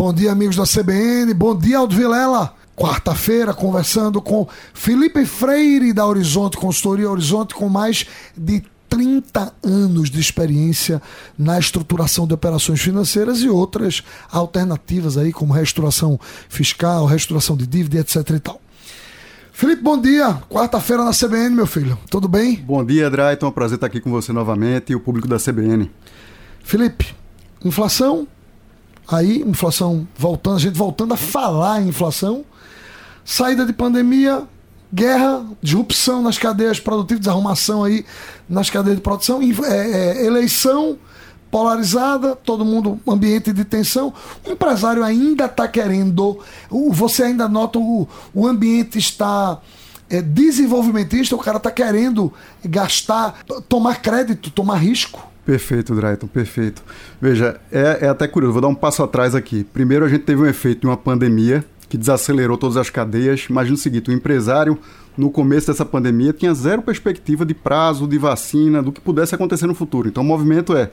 Bom dia, amigos da CBN. Bom dia, Aldo Vilela. Quarta-feira, conversando com Felipe Freire, da Horizonte Consultoria Horizonte, com mais de 30 anos de experiência na estruturação de operações financeiras e outras alternativas aí, como restauração fiscal, restauração de dívida, etc e tal. Felipe, bom dia. Quarta-feira na CBN, meu filho. Tudo bem? Bom dia, Drayton. É um prazer estar aqui com você novamente e o público da CBN. Felipe, inflação, aí, inflação voltando, a gente voltando a falar em inflação, saída de pandemia, guerra, disrupção nas cadeias produtivas, desarrumação aí nas cadeias de produção, é, é, eleição polarizada, todo mundo ambiente de tensão. O empresário ainda está querendo, você ainda nota o, o ambiente está é, desenvolvimentista, o cara está querendo gastar, tomar crédito, tomar risco. Perfeito, Drayton, perfeito. Veja, é, é até curioso, vou dar um passo atrás aqui. Primeiro, a gente teve um efeito de uma pandemia que desacelerou todas as cadeias. Imagina o seguinte: o empresário, no começo dessa pandemia, tinha zero perspectiva de prazo, de vacina, do que pudesse acontecer no futuro. Então, o movimento é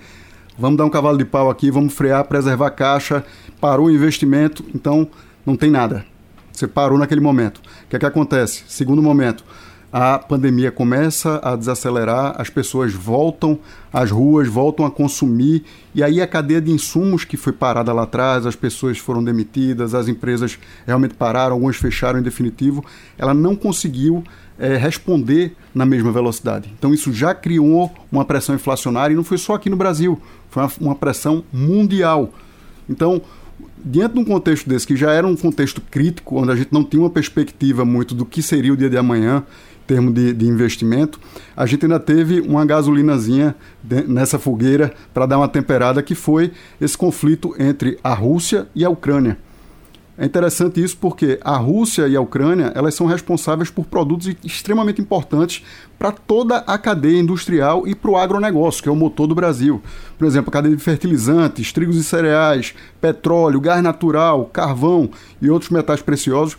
vamos dar um cavalo de pau aqui, vamos frear, preservar a caixa, parou o investimento, então não tem nada. Você parou naquele momento. O que é que acontece? Segundo momento, a pandemia começa a desacelerar, as pessoas voltam às ruas, voltam a consumir, e aí a cadeia de insumos que foi parada lá atrás, as pessoas foram demitidas, as empresas realmente pararam, algumas fecharam em definitivo, ela não conseguiu é, responder na mesma velocidade. Então isso já criou uma pressão inflacionária e não foi só aqui no Brasil, foi uma, uma pressão mundial. Então, diante de um contexto desse, que já era um contexto crítico, onde a gente não tinha uma perspectiva muito do que seria o dia de amanhã, em termos de, de investimento, a gente ainda teve uma gasolinazinha de, nessa fogueira para dar uma temperada, que foi esse conflito entre a Rússia e a Ucrânia. É interessante isso porque a Rússia e a Ucrânia elas são responsáveis por produtos extremamente importantes para toda a cadeia industrial e para o agronegócio, que é o motor do Brasil. Por exemplo, a cadeia de fertilizantes, trigos e cereais, petróleo, gás natural, carvão e outros metais preciosos.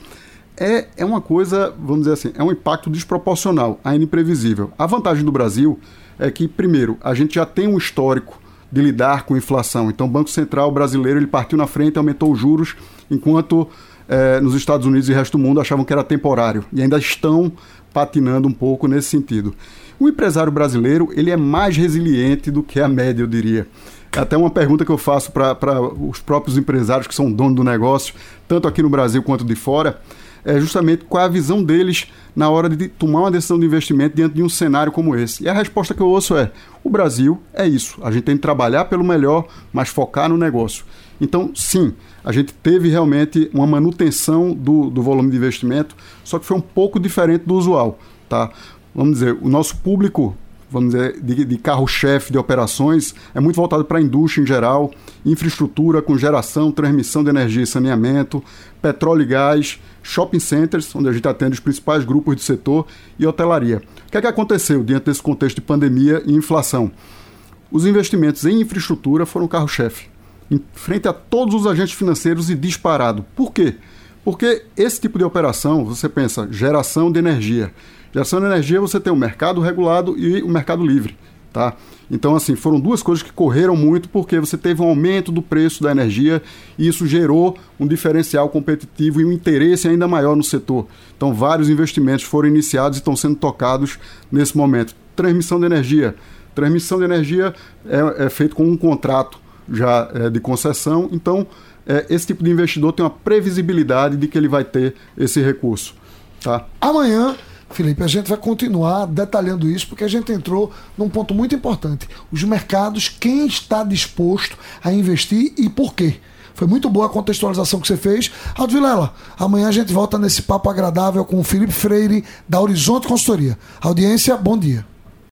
É, é uma coisa, vamos dizer assim, é um impacto desproporcional, ainda imprevisível. A vantagem do Brasil é que, primeiro, a gente já tem um histórico de lidar com inflação. Então, o Banco Central brasileiro ele partiu na frente, aumentou os juros, enquanto eh, nos Estados Unidos e resto do mundo achavam que era temporário e ainda estão patinando um pouco nesse sentido. O empresário brasileiro ele é mais resiliente do que a média, eu diria. É até uma pergunta que eu faço para os próprios empresários que são donos do negócio, tanto aqui no Brasil quanto de fora é justamente qual é a visão deles na hora de tomar uma decisão de investimento diante de um cenário como esse. E a resposta que eu ouço é: o Brasil é isso. A gente tem que trabalhar pelo melhor, mas focar no negócio. Então, sim, a gente teve realmente uma manutenção do, do volume de investimento, só que foi um pouco diferente do usual. Tá? Vamos dizer, o nosso público vamos dizer, de, de carro-chefe de operações, é muito voltado para a indústria em geral, infraestrutura com geração, transmissão de energia e saneamento, petróleo e gás, shopping centers, onde a gente atende os principais grupos do setor, e hotelaria. O que é que aconteceu diante desse contexto de pandemia e inflação? Os investimentos em infraestrutura foram carro-chefe, em frente a todos os agentes financeiros e disparado. Por quê? Porque esse tipo de operação, você pensa, geração de energia. Geração de energia, você tem o mercado regulado e o mercado livre. Tá? Então, assim, foram duas coisas que correram muito porque você teve um aumento do preço da energia e isso gerou um diferencial competitivo e um interesse ainda maior no setor. Então, vários investimentos foram iniciados e estão sendo tocados nesse momento. Transmissão de energia. Transmissão de energia é, é feito com um contrato já é, de concessão, então é, esse tipo de investidor tem uma previsibilidade de que ele vai ter esse recurso. Tá? Amanhã Felipe, a gente vai continuar detalhando isso porque a gente entrou num ponto muito importante. Os mercados, quem está disposto a investir e por quê? Foi muito boa a contextualização que você fez. Aldo Vilela, amanhã a gente volta nesse papo agradável com o Felipe Freire, da Horizonte Consultoria. Audiência, bom dia.